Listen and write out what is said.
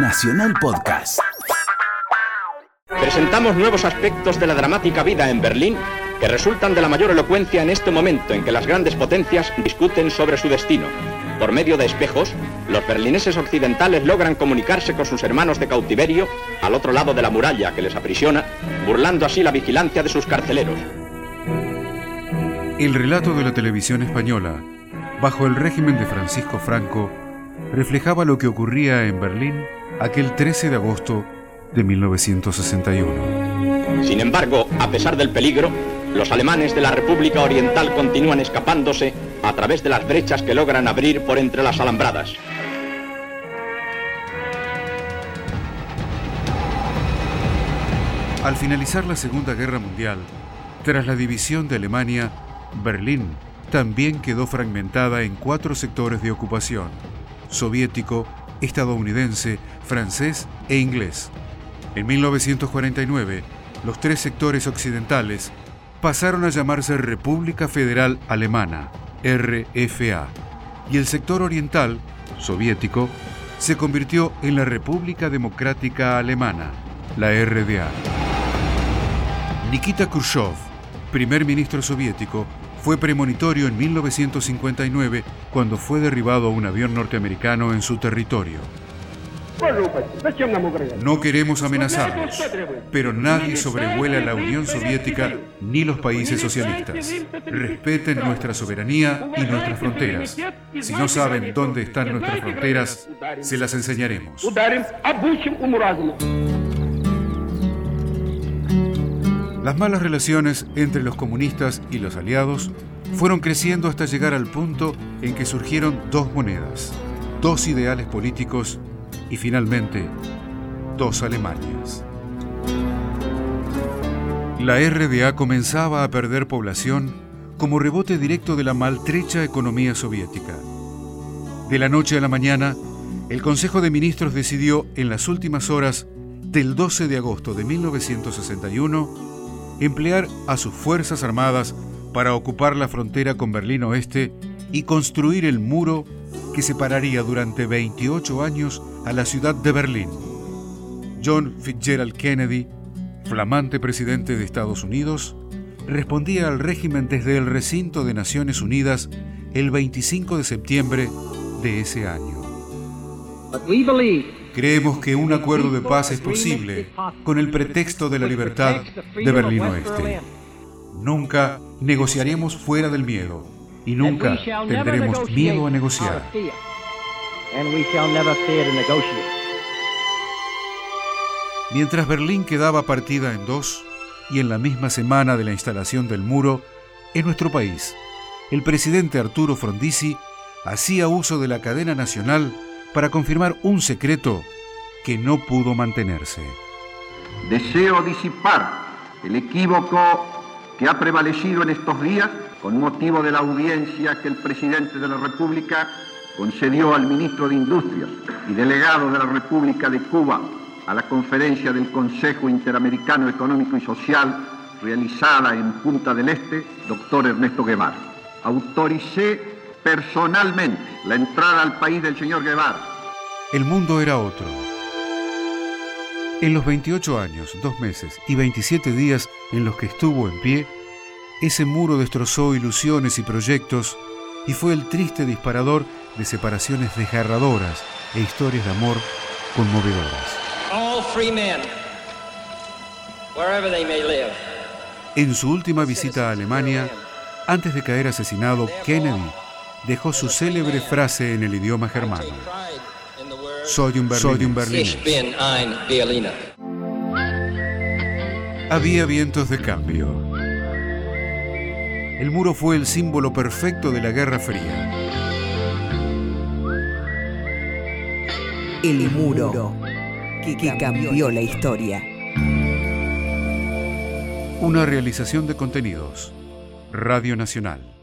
Nacional Podcast. Presentamos nuevos aspectos de la dramática vida en Berlín que resultan de la mayor elocuencia en este momento en que las grandes potencias discuten sobre su destino. Por medio de espejos, los berlineses occidentales logran comunicarse con sus hermanos de cautiverio al otro lado de la muralla que les aprisiona, burlando así la vigilancia de sus carceleros. El relato de la televisión española, bajo el régimen de Francisco Franco, reflejaba lo que ocurría en Berlín aquel 13 de agosto de 1961. Sin embargo, a pesar del peligro, los alemanes de la República Oriental continúan escapándose a través de las brechas que logran abrir por entre las alambradas. Al finalizar la Segunda Guerra Mundial, tras la división de Alemania, Berlín también quedó fragmentada en cuatro sectores de ocupación, soviético, estadounidense, francés e inglés. En 1949, los tres sectores occidentales pasaron a llamarse República Federal Alemana, RFA, y el sector oriental, soviético, se convirtió en la República Democrática Alemana, la RDA. Nikita Khrushchev, primer ministro soviético, fue premonitorio en 1959 cuando fue derribado un avión norteamericano en su territorio. No queremos amenazarlos, pero nadie sobrevuela la Unión Soviética ni los países socialistas. Respeten nuestra soberanía y nuestras fronteras. Si no saben dónde están nuestras fronteras, se las enseñaremos. Las malas relaciones entre los comunistas y los aliados fueron creciendo hasta llegar al punto en que surgieron dos monedas, dos ideales políticos y finalmente dos Alemanias. La RDA comenzaba a perder población como rebote directo de la maltrecha economía soviética. De la noche a la mañana, el Consejo de Ministros decidió en las últimas horas del 12 de agosto de 1961 emplear a sus Fuerzas Armadas para ocupar la frontera con Berlín Oeste y construir el muro que separaría durante 28 años a la ciudad de Berlín. John Fitzgerald Kennedy, flamante presidente de Estados Unidos, respondía al régimen desde el recinto de Naciones Unidas el 25 de septiembre de ese año. Creemos que un acuerdo de paz es posible con el pretexto de la libertad de Berlín Oeste. Nunca negociaremos fuera del miedo y nunca tendremos miedo a negociar. Mientras Berlín quedaba partida en dos y en la misma semana de la instalación del muro, en nuestro país, el presidente Arturo Frondizi hacía uso de la cadena nacional para confirmar un secreto que no pudo mantenerse. Deseo disipar el equívoco que ha prevalecido en estos días con motivo de la audiencia que el presidente de la República concedió al ministro de Industrias y delegado de la República de Cuba a la conferencia del Consejo Interamericano Económico y Social realizada en Punta del Este, doctor Ernesto Guevara. Autoricé personalmente la entrada al país del señor Guevara. El mundo era otro. En los 28 años, dos meses y 27 días en los que estuvo en pie, ese muro destrozó ilusiones y proyectos y fue el triste disparador de separaciones desgarradoras e historias de amor conmovedoras. En su última visita a Alemania, antes de caer asesinado, Kennedy dejó su célebre frase en el idioma germano. Soy un berlinés. Había vientos de cambio. El muro fue el símbolo perfecto de la Guerra Fría. El muro que cambió la historia. Una realización de contenidos. Radio Nacional.